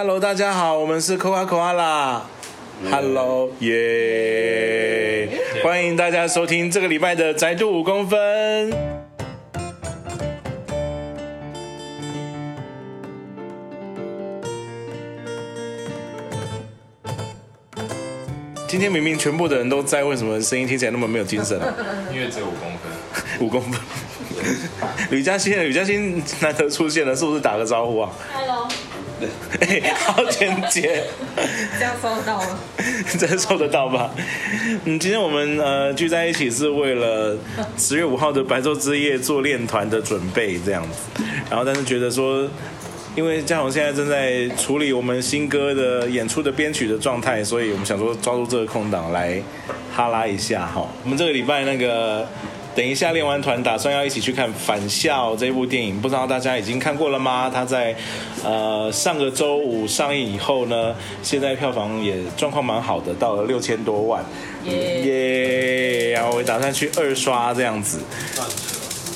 Hello，大家好，我们是 Coca Cola。Hello，耶！欢迎大家收听这个礼拜的宅度五公分。今天明明全部的人都在，为什么声音听起来那么没有精神啊？因为只有五公分。五公分。吕嘉欣，吕嘉欣难得出现了，是不是打个招呼啊？Hello，哎，好简洁。这样收到吗。真收得到吧？嗯，今天我们呃聚在一起是为了十月五号的白昼之夜做练团的准备这样子，然后但是觉得说，因为嘉宏现在正在处理我们新歌的演出的编曲的状态，所以我们想说抓住这个空档来哈拉一下哈。我们这个礼拜那个。等一下练完团，打算要一起去看《返校》这部电影，不知道大家已经看过了吗？它在呃上个周五上映以后呢，现在票房也状况蛮好的，到了六千多万，耶耶！然后我打算去二刷这样子。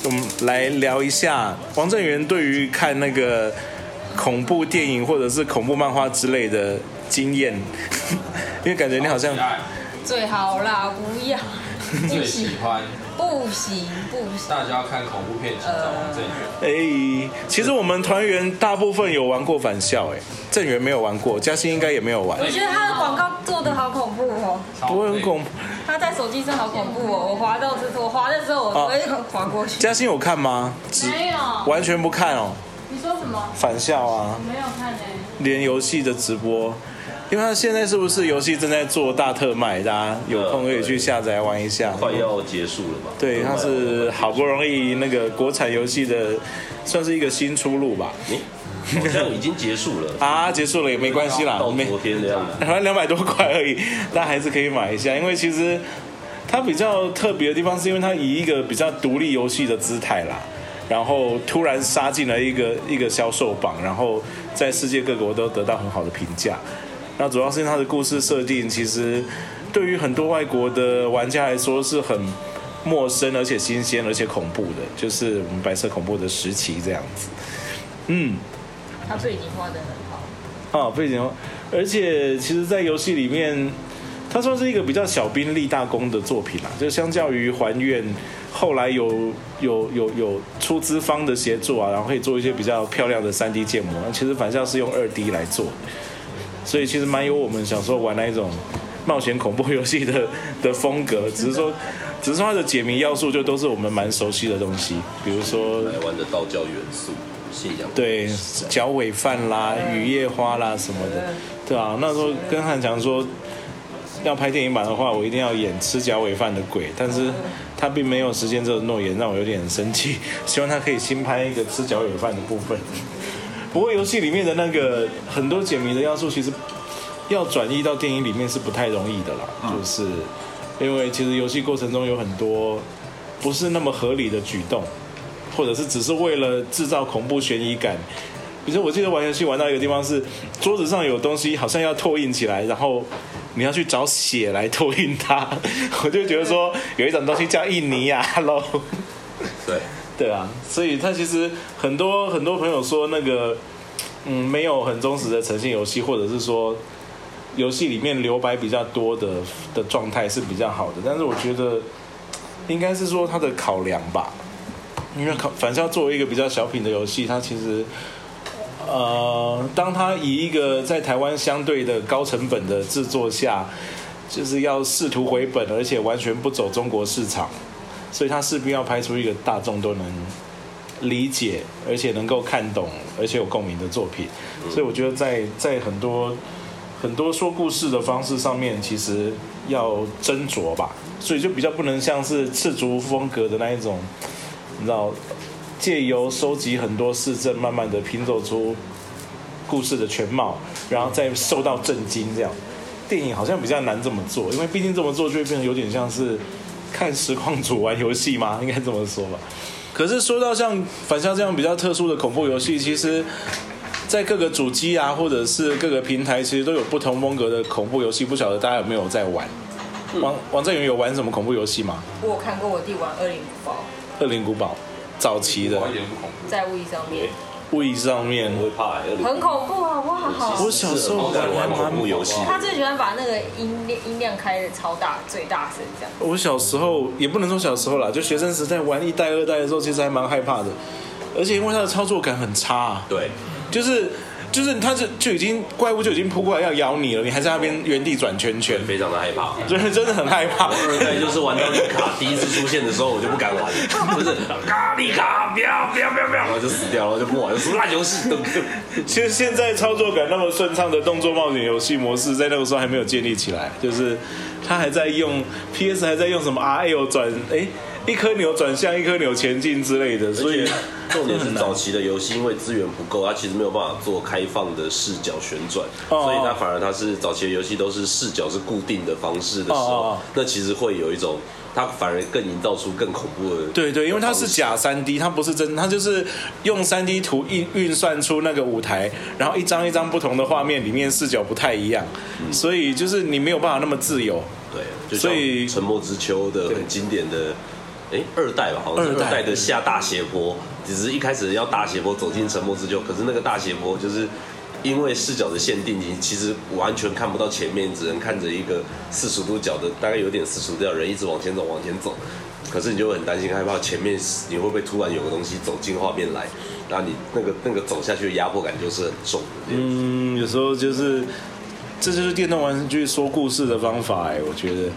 我们来聊一下王正源对于看那个恐怖电影或者是恐怖漫画之类的经验，因为感觉你好像最好啦，不要，最喜欢不行不行。大家看恐怖片，请找王正源。哎，其实我们团员大部分有玩过返校，哎，正源没有玩过，嘉欣应该也没有玩我，觉得他的广告做的好恐怖哦，不会很恐怖。他在手机上好恐怖哦。我滑到是，我滑的时候我哦我也滑过去。嘉欣有看吗？只没有，完全不看哦，你说什么？返校啊，没有看呢、连游戏的直播，因为他现在是不是游戏正在做大特卖，大家有空可以去下载玩一下。快要结束了吧？对，它是好不容易那个国产游戏的，算是一个新出路吧。诶好像已经结束了，啊，结束了也没关系啦，到没昨天这样子。好像两百多块而已，大家还是可以买一下，因为其实它比较特别的地方，是因为它以一个比较独立游戏的姿态啦，然后突然杀进了一个一个销售榜，然后在世界各国都得到很好的评价。那主要是因为它的故事设定，其实对于很多外国的玩家来说是很陌生，而且新鲜，而且恐怖的，就是我们白色恐怖的时期这样子。嗯，他背景画的很好。啊，背景，而且其实，在游戏里面，它算是一个比较小兵立大功的作品啦。就相较于还愿，后来有有有有出资方的协助啊，然后可以做一些比较漂亮的三 D 建模。那其实反向是用二 D 来做，所以其实蛮有我们小时候玩那一种冒险恐怖游戏的的风格。只是说，只是说它的解谜要素就都是我们蛮熟悉的东西，比如说台湾的道教元素、信仰。对，脚尾饭啦、雨夜花啦什么的，对啊，那时候跟汉强说，要拍电影版的话，我一定要演吃脚尾饭的鬼，但是他并没有实现这个诺言，让我有点生气。希望他可以新拍一个吃脚尾饭的部分。不过游戏里面的那个很多解谜的要素，其实要转移到电影里面是不太容易的啦，就是因为其实游戏过程中有很多不是那么合理的举动。或者是只是为了制造恐怖悬疑感。比如说，我记得玩游戏玩到一个地方是桌子上有东西，好像要拓印起来，然后你要去找血来拓印它。我就觉得说有一种东西叫印尼呀，Hello。对，啊，所以他其实很多很多朋友说那个，嗯，没有很忠实的呈现游戏，或者是说游戏里面留白比较多的的状态是比较好的。但是我觉得应该是说他的考量吧，因为考反正作为一个比较小品的游戏，它其实。呃，当他以一个在台湾相对的高成本的制作下，就是要试图回本，而且完全不走中国市场，所以他势必要拍出一个大众都能理解，而且能够看懂，而且有共鸣的作品。所以我觉得在在很多很多说故事的方式上面，其实要斟酌吧。所以就比较不能像是赤足风格的那一种，你知道，借由收集很多市政，慢慢的拼凑出故事的全貌，然后再受到震惊这样。电影好像比较难这么做，因为毕竟这么做就会变成有点像是看实况组玩游戏吗，应该这么说吧。可是说到像反向这样比较特殊的恐怖游戏，其实，在各个主机啊，或者是各个平台，其实都有不同风格的恐怖游戏。不晓得大家有没有在玩？王王正源有玩什么恐怖游戏吗？我有看过我弟玩《恶灵古堡恶灵古堡早期的。在 w 上面，位上面。我会怕、欸，很恐怖啊！哇好？我小时候玩玩恐怖游戏，他最喜欢把那个音量音量开的超大，最大声这样。我小时候也不能说小时候啦，就学生时代玩一代、二代的时候，其实还蛮害怕的，而且因为它的操作感很差，对，就是。就是他就就已经怪物就已经扑过来要咬你了，你还在那边原地转圈圈，非常的害怕，就是真的很害怕。二代就是玩到丽卡第一次出现的时候，我就不敢玩，就是卡丽卡不要不要不要不要，然后就死掉了，就不玩，什么烂游戏都。其实现在操作感那么顺畅的动作冒险游戏模式，在那个时候还没有建立起来，就是他还在用 PS 还在用什么 RL 转哎。一颗钮转向，一颗钮前进之类的，所以重点是早期的游戏，因为资源不够，它其实没有办法做开放的视角旋转，所以它反而它是早期的游戏都是视角是固定的方式的时候，那其实会有一种，它反而更营造出更恐怖的。对对，因为它是假三 D，它不是真，它就是用三 D 图运运算出那个舞台，然后一张一张不同的画面里面视角不太一样，所以就是你没有办法那么自由。对，所以《沉默之丘》的很经典的。哎，二代吧，好像是二代的下大斜坡，只是一开始要大斜坡走进沉默之丘，可是那个大斜坡就是因为视角的限定，你其实完全看不到前面，只能看着一个四十度角的，大概有点四十度角人一直往前走，往前走，可是你就会很担心害怕前面你会不会突然有个东西走进画面来，然后你那个那个走下去的压迫感就是很重。嗯，有时候就是这就是电动玩具说故事的方法哎，我觉得。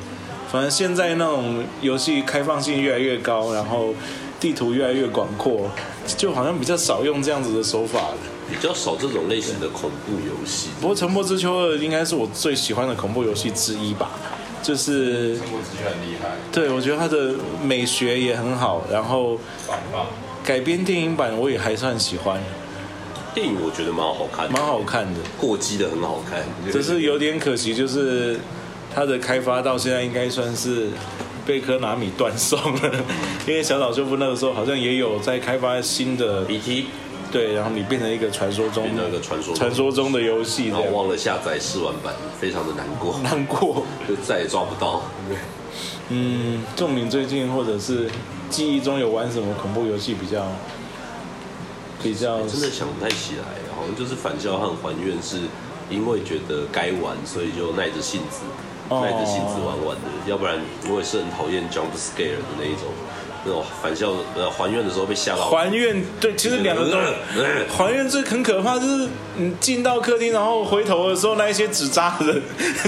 反正现在那种游戏开放性越来越高，然后地图越来越广阔，就好像比较少用这样子的手法了。比较少这种类型的恐怖游戏。不过《沉默之丘二》应该是我最喜欢的恐怖游戏之一吧。就是《沉默之丘》很厉害。对，我觉得它的美学也很好，然后改编电影版我也还算喜欢。电影我觉得蛮好看，蛮好看的，过激的很好看。只是有点可惜，就是。它的开发到现在应该算是被科拿米断送了，因为小岛秀夫那个时候好像也有在开发新的 BT，对，然后你变成一个传说中那个传说传说中的游戏，然后忘了下载试玩版，非常的难过，难过，就再也抓不到。对嗯，仲明最近或者是记忆中有玩什么恐怖游戏比较比较？真的想不太起来，好像就是返校和还愿是因为觉得该玩，所以就耐着性子。耐着性子玩玩的，要不然我也是很讨厌 jump scare 的那一种。那种返校呃还愿的时候被吓到，还愿对，其实两个都还愿最很可怕，就是你进到客厅，然后回头的时候，那一些纸扎的人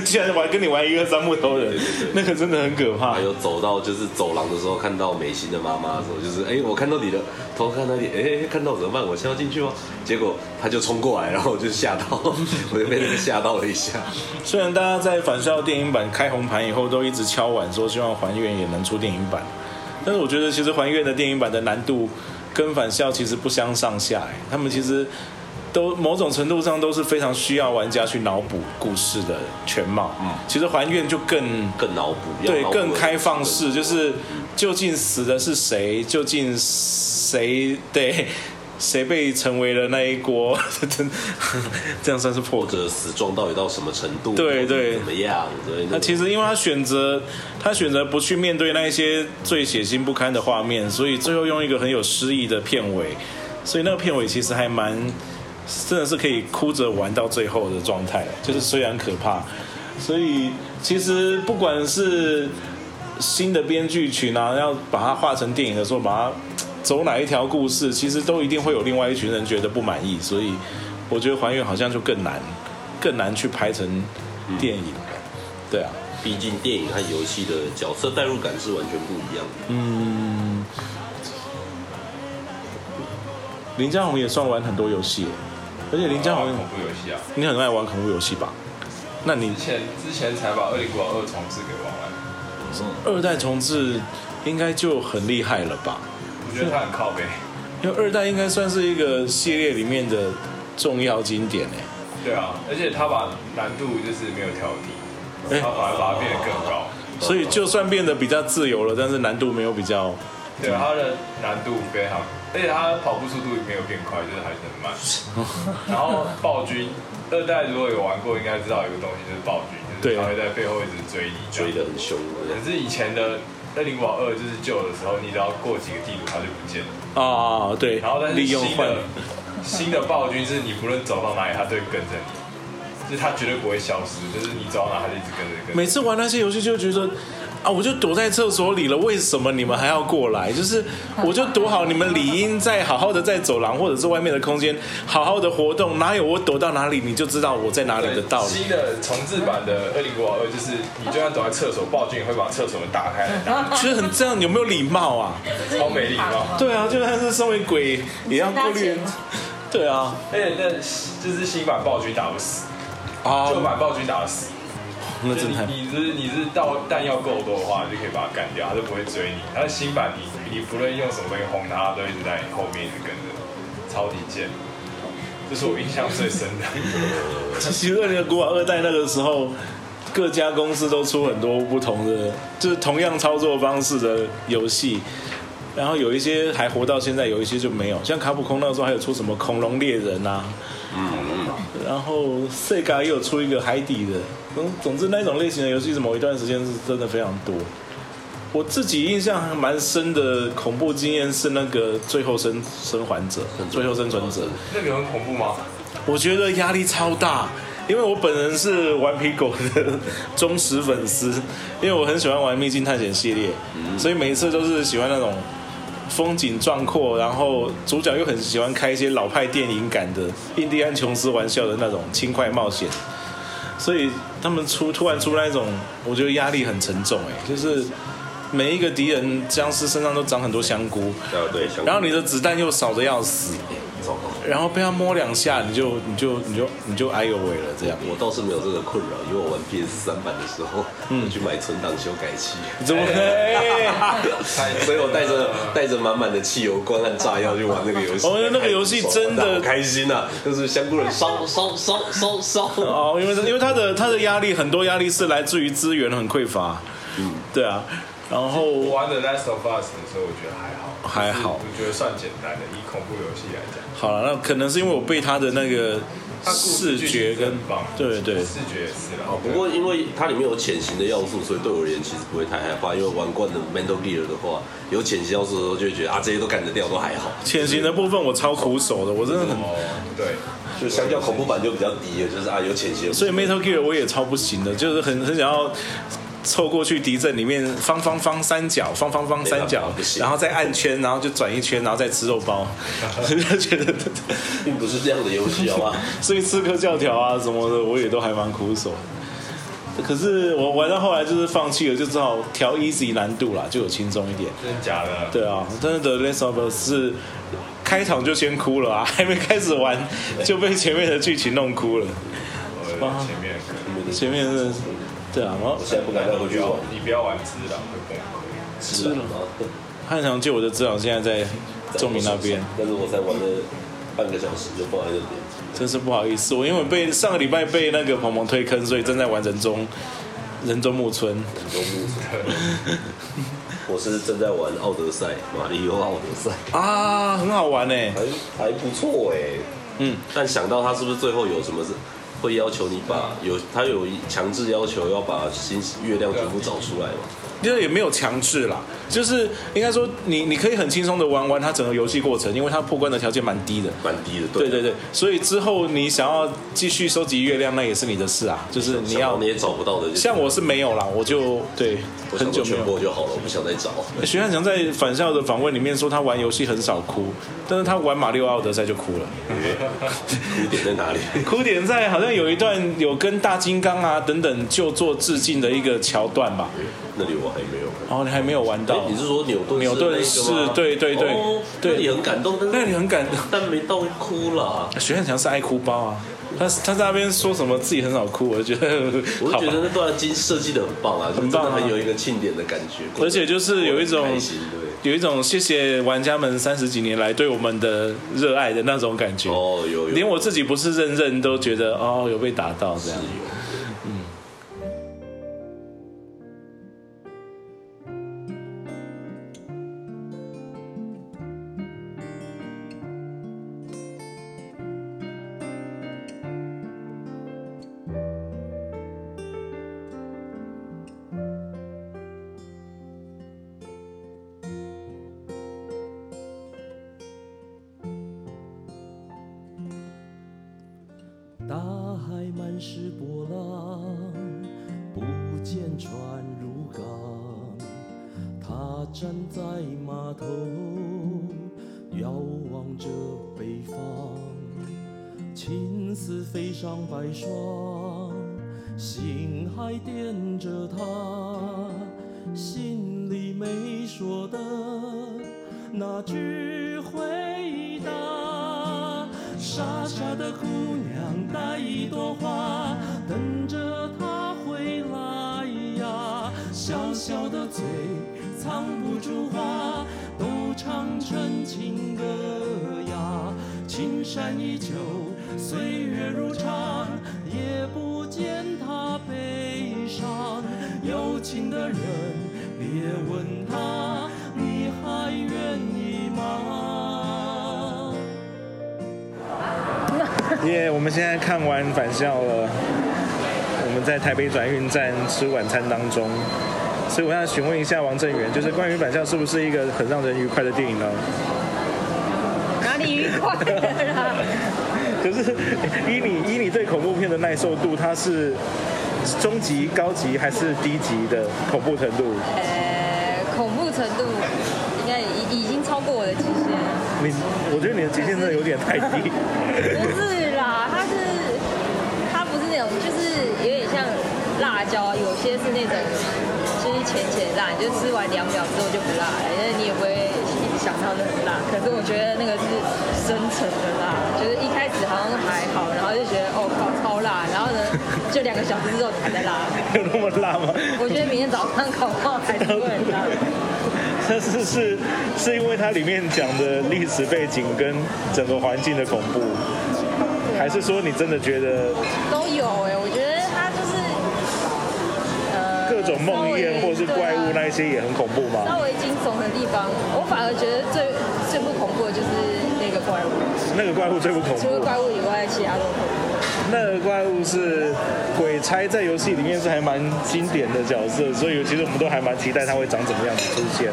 竟然玩跟你玩一二三木头人，那个真的很可怕。还有走到就是走廊的时候，看到美心的妈妈的时候，就是哎，我看到你了，偷看到你，哎，看到怎么办？我先要进去吗？结果他就冲过来，然后我就吓到，我就被那个吓到了一下。虽然大家在返校电影版开红盘以后，都一直敲碗说希望还愿也能出电影版。但是我觉得，其实还愿的电影版的难度跟返校其实不相上下。哎，他们其实都某种程度上都是非常需要玩家去脑补故事的全貌。嗯，其实还愿就更更脑补，对，更开放式，就是究竟死的是谁，究竟谁对。谁被成为了那一锅？真这样算是破者死状到底到什么程度？对对，怎么样？对那其实因为他选择他选择不去面对那一些最血腥不堪的画面，所以最后用一个很有诗意的片尾，所以那个片尾其实还蛮真的是可以哭着玩到最后的状态。就是虽然可怕，所以其实不管是新的编剧群啊，要把它画成电影的时候，把它。走哪一条故事，其实都一定会有另外一群人觉得不满意，所以我觉得还原好像就更难，更难去拍成电影。对啊，毕竟电影和游戏的角色代入感是完全不一样的。嗯，林家宏也算玩很多游戏，而且林家宏恐怖游戏啊，你很爱玩恐怖游戏吧？那你之前之前才把《二零古堡二》重置给玩完，二代重置应该就很厉害了吧？我觉得它很靠背，因为二代应该算是一个系列里面的重要经典诶。对啊，而且他把难度就是没有调低，他反而把它变得更高。所以就算变得比较自由了，但是难度没有比较。对，它的难度非常，而且它跑步速度没有变快，就是还是很慢。然后暴君二代如果有玩过，应该知道有个东西就是暴君，就是他会在背后一直追你，追得很凶。可是以前的。那零堡二就是旧的时候，你只要过几个地图，它就不见了啊。对，然后但是新的新的暴君是你不论走到哪里，他都会跟着你，就是他绝对不会消失，就是你走到哪，他就一直跟着跟。每次玩那些游戏就觉得。啊！我就躲在厕所里了，为什么你们还要过来？就是 我就躲好，你们理应在好好的在走廊或者是外面的空间好好的活动，哪有我躲到哪里你就知道我在哪里的道理？新的重置版的《二零国二》就是你就算躲在厕所，暴君也会把厕所门打开。觉 得很这样，有没有礼貌啊？超没礼貌。对啊，就算是身为鬼也要过滤。对啊，而且那就是新版暴君打不死，旧版暴君打得死。那真的，你是你是到弹药够多的话，你就可以把它干掉，他就不会追你。他的新版，你你不论用什么东西轰他，都一直在你后面一直跟着，超级贱。这是我印象最深的。其实二零古堡二代那个时候，各家公司都出很多不同的，就是同样操作方式的游戏。然后有一些还活到现在，有一些就没有。像卡普空那个时候还有出什么恐龙猎人啊，嗯嗯。然后 Sega 也有出一个海底的。总总之，那种类型的游戏是某一段时间是真的非常多。我自己印象还蛮深的恐怖经验是那个《最后生生还者》《最后生存者》。那个很恐怖吗？我觉得压力超大，因为我本人是顽皮狗的 忠实粉丝，因为我很喜欢玩《秘境探险》系列，所以每一次都是喜欢那种风景壮阔，然后主角又很喜欢开一些老派电影感的印第安琼斯玩笑的那种轻快冒险。所以他们出突然出那种，我觉得压力很沉重哎，就是每一个敌人僵尸身上都长很多香菇，对，然后你的子弹又少的要死。然后被他摸两下，你就你就你就你就哎呦喂了这样。我倒是没有这个困扰，因为我玩 PS 三版的时候，嗯，去买存档修改器。怎么？所以我带着带着满满的汽油罐和炸药去玩那个游戏。哦，那个游戏真的开心呐，就是香菇人烧 烧烧烧烧。哦，因为因为他的他的压力很多压力是来自于资源很匮乏。嗯，对啊。然后我玩的 Last of Us 的时候，我觉得还好，还好，我觉得算简单的，以恐怖游戏来讲。好了，那可能是因为我被他的那个视觉跟对对视觉也是了。不过因为它里面有潜行的要素，所以对我而言其实不会太害怕。因为玩惯的 Metal Gear 的话，有潜行要素的时候，就会觉得啊这些都干得掉，都还好。潜行的部分我超苦手的，我真的很对，就相较恐怖版就比较低了，就是啊有潜行。所以 Metal Gear 我也超不行的，就是很很想要。凑过去敌阵里面方方方三角方方方三角，然后再按圈，然后就转一圈，然后再吃肉包。觉得 并不是这样的游戏，好吧？所以刺客教条啊什么的，我也都还蛮苦手。可是我玩到后来就是放弃了，就只好调 easy 难度啦，就有轻松一点。真的假的？对啊，真的的 Last of Us 是开场就先哭了啊，还没开始玩就被前面的剧情弄哭了。前面前面是。对啊，我现在不敢再回去玩。你不要玩知了，会崩溃。知了，汉翔借我的知了，现在在仲明那边。但是我才玩了半个小时就放在这边，真是不好意思。我因为被上个礼拜被那个鹏鹏推坑，所以正在玩人中人中木村。人中木村。我是正在玩奥德赛，马里奥奥德赛啊，很好玩呢，还还不错哎。嗯，但想到他是不是最后有什么事？会要求你把有他有强制要求要把星月亮全部找出来吗？因为也没有强制啦，就是应该说你你可以很轻松的玩完它整个游戏过程，因为它破关的条件蛮低的，蛮低的。对对对，所以之后你想要继续收集月亮，那也是你的事啊，就是你要你也找不到的。像我是没有啦，我就对很久没有就好了，我不想再找。徐汉强在返校的访问里面说，他玩游戏很少哭，但是他玩马里奥德赛就哭了。哭点在哪里？哭点在好像有一段有跟大金刚啊等等就做致敬的一个桥段吧。那里我还没有，哦，你还没有玩到？你是说牛顿？牛顿是，对对对，对，你很感动，那你很感动，但没到哭了。徐汉强是爱哭包啊，他他在那边说什么自己很少哭，我觉得，我觉得那段经设计的很棒啊，很棒，很有一个庆典的感觉，而且就是有一种有一种谢谢玩家们三十几年来对我们的热爱的那种感觉。哦，有，连我自己不是认认都觉得哦，有被打到这样。大是波浪，不见船入港。他站在码头，遥望着北方。青丝飞上白霜，心还惦着他，心傻傻的姑娘带一朵花，等着他回来呀。小小的嘴藏不住话，都唱成情歌呀。青山依旧，岁月如常，也不见他悲伤。有情的人，别问他，耶！我们现在看完返校了，我们在台北转运站吃晚餐当中，所以我想询问一下王正源，就是关于返校是不是一个很让人愉快的电影呢？哪里愉快了啦？可是依你依你对恐怖片的耐受度，它是中级、高级还是低级的恐怖程度？呃，恐怖程度应该已已经超过我的极限。你我觉得你的极限真的有点太低。不是啦，它是它不是那种，就是有点像辣椒，有些是那种就是浅浅辣，你就吃完两秒之后就不辣了，因为你也不会一直想到那很辣。可是我觉得那个是深层的辣，就是一开始好像还好，然后就觉得哦靠超辣，然后呢 就两个小时之后你还在辣。有那么辣吗？我觉得明天早上搞不好还是会很辣。但是是是因为它里面讲的历史背景跟整个环境的恐怖，还是说你真的觉得种梦魇或是怪物那一些也很恐怖吗？稍微惊悚的地方，我反而觉得最最不恐怖的就是那个怪物，那个怪物最不恐怖除了。怪物以外，其他都恐怖。那个怪物是鬼差，在游戏里面是还蛮经典的角色，所以其实我们都还蛮期待它会长怎么样子出现。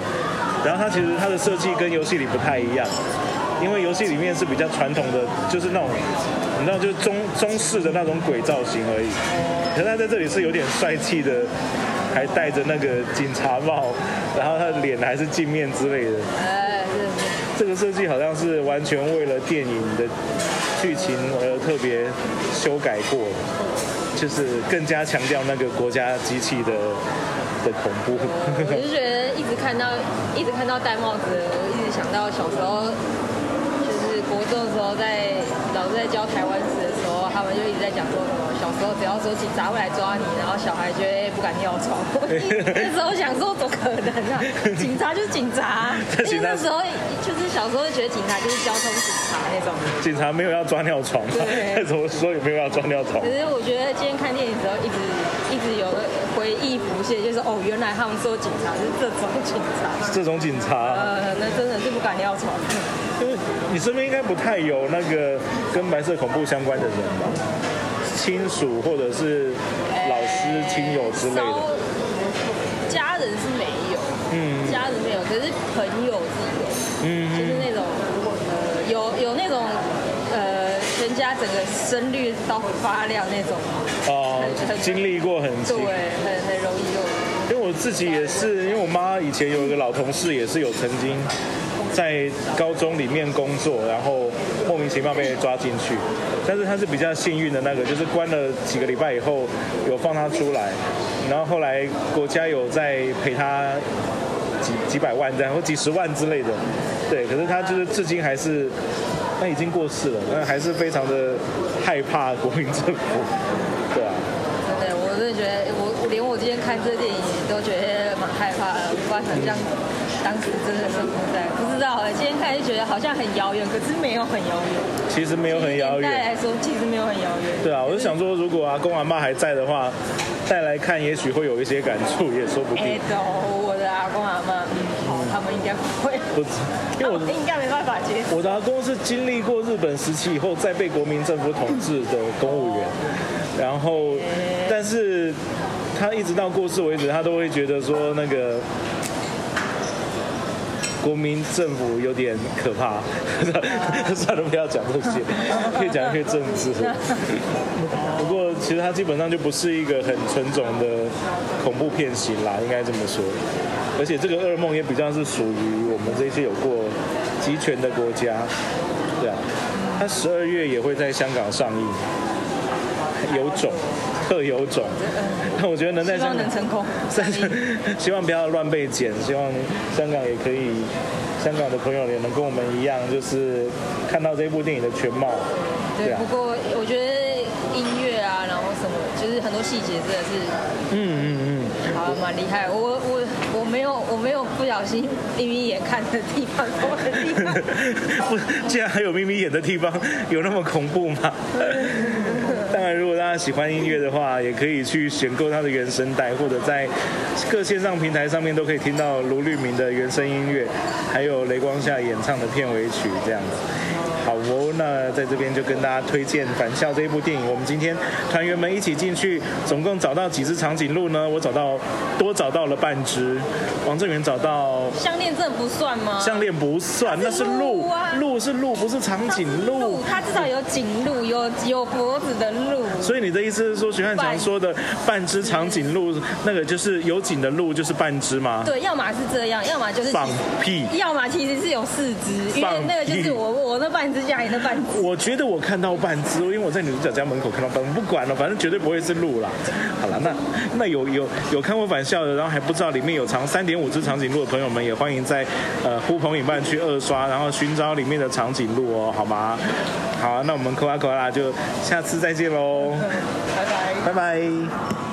然后它其实它的设计跟游戏里不太一样，因为游戏里面是比较传统的，就是那种你知道，就是中中式的那种鬼造型而已。可是它在这里是有点帅气的，还戴着那个警察帽，然后他的脸还是镜面之类的。哎，是是。这个设计好像是完全为了电影的剧情而特别修改过的，就是更加强调那个国家机器的的恐怖。我就觉得一直看到一直看到戴帽子，我一直想到小时候，就是国中的时候在老师在教台湾时候，他们就一直在讲说什么小时候只要说警察会来抓你，然后小孩觉得不敢尿床。那时候想说怎么可能啊？警察就是警察，因为那时候就是小时候就觉得警察就是交通警察那种。警察没有要抓尿床，对那怎么说也没有要抓尿床可。是我觉得今天看电影的时候，一直忆浮现，就是哦，原来他们说警察是这种警察。这种警察，呃，那真的是不敢尿床。因 为你身边应该不太有那个跟白色恐怖相关的人吧？亲属或者是老师、亲友之类的。稍家人是没有，嗯家人没有，可是朋友是有，嗯就是那种呃有有那种呃人家整个声律到发亮那种，哦经历过很对，很很容易有。因为我自己也是，因为我妈以前有一个老同事，也是有曾经在高中里面工作，然后莫名其妙被抓进去。但是他是比较幸运的那个，就是关了几个礼拜以后有放他出来，然后后来国家有在赔他几几百万这样，或几十万之类的。对，可是他就是至今还是，她已经过世了，但还是非常的害怕国民政府。对啊。对，我真的觉得，我我连我今天看这电影都觉得蛮害怕的，无法想象当时真的生活在，不知道，今天看就觉得好像很遥远，可是没有很遥远，其实没有很遥远年代。来说其实没有很遥远。对啊，我就想说，如果阿公阿妈还在的话，再来看，也许会有一些感触，也说不定。哎，都我的阿公阿妈，们应该不会，不，因为我 应该没办法接受。我的阿公是经历过日本时期以后，再被国民政府统治的公务员，然后，但是他一直到过世为止，他都会觉得说那个。国民政府有点可怕，算了，不要讲这些，可以讲一些政治。不过其实它基本上就不是一个很纯种的恐怖片型啦，应该这么说。而且这个噩梦也比较是属于我们这些有过集权的国家，对啊。它十二月也会在香港上映，有种。特有种，那我觉得能在希望能成功 希望不要乱被剪，希望香港也可以，香港的朋友也能跟我们一样，就是看到这部电影的全貌。对，不过我觉得音乐啊，然后什么，就是很多细节真的是，嗯嗯嗯，好蛮厉害。我我我没有我没有不小心眯眯眼看的地方，不，竟然还有眯眯眼的地方，有那么恐怖吗？当然，如果大家喜欢音乐的话，也可以去选购它的原声带，或者在各线上平台上面都可以听到卢律明的原声音乐，还有雷光夏演唱的片尾曲这样子。好哦，那在这边就跟大家推荐《返校》这一部电影。我们今天团员们一起进去，总共找到几只长颈鹿呢？我找到多找到了半只。王正源找到项链，这不算吗？项链不算，那是鹿啊，鹿是鹿，不是长颈鹿。它至少有颈鹿，有有脖子的鹿。所以你的意思是说，徐汉强说的半只长颈鹿，那个就是有颈的鹿，就是半只吗？对，要么是这样，要么就是放屁，要么其实是有四只，因为那个就是我我那半。只家里的半只，我觉得我看到半只，因为我在女主角家门口看到半，不管了，反正绝对不会是鹿啦。好了，那那有有有看过返校的，然后还不知道里面有长三点五只长颈鹿的朋友们，也欢迎在呃呼朋引伴去二刷，然后寻找里面的长颈鹿哦，好吗？好，那我们可拉可拉就下次再见喽，拜拜，拜拜。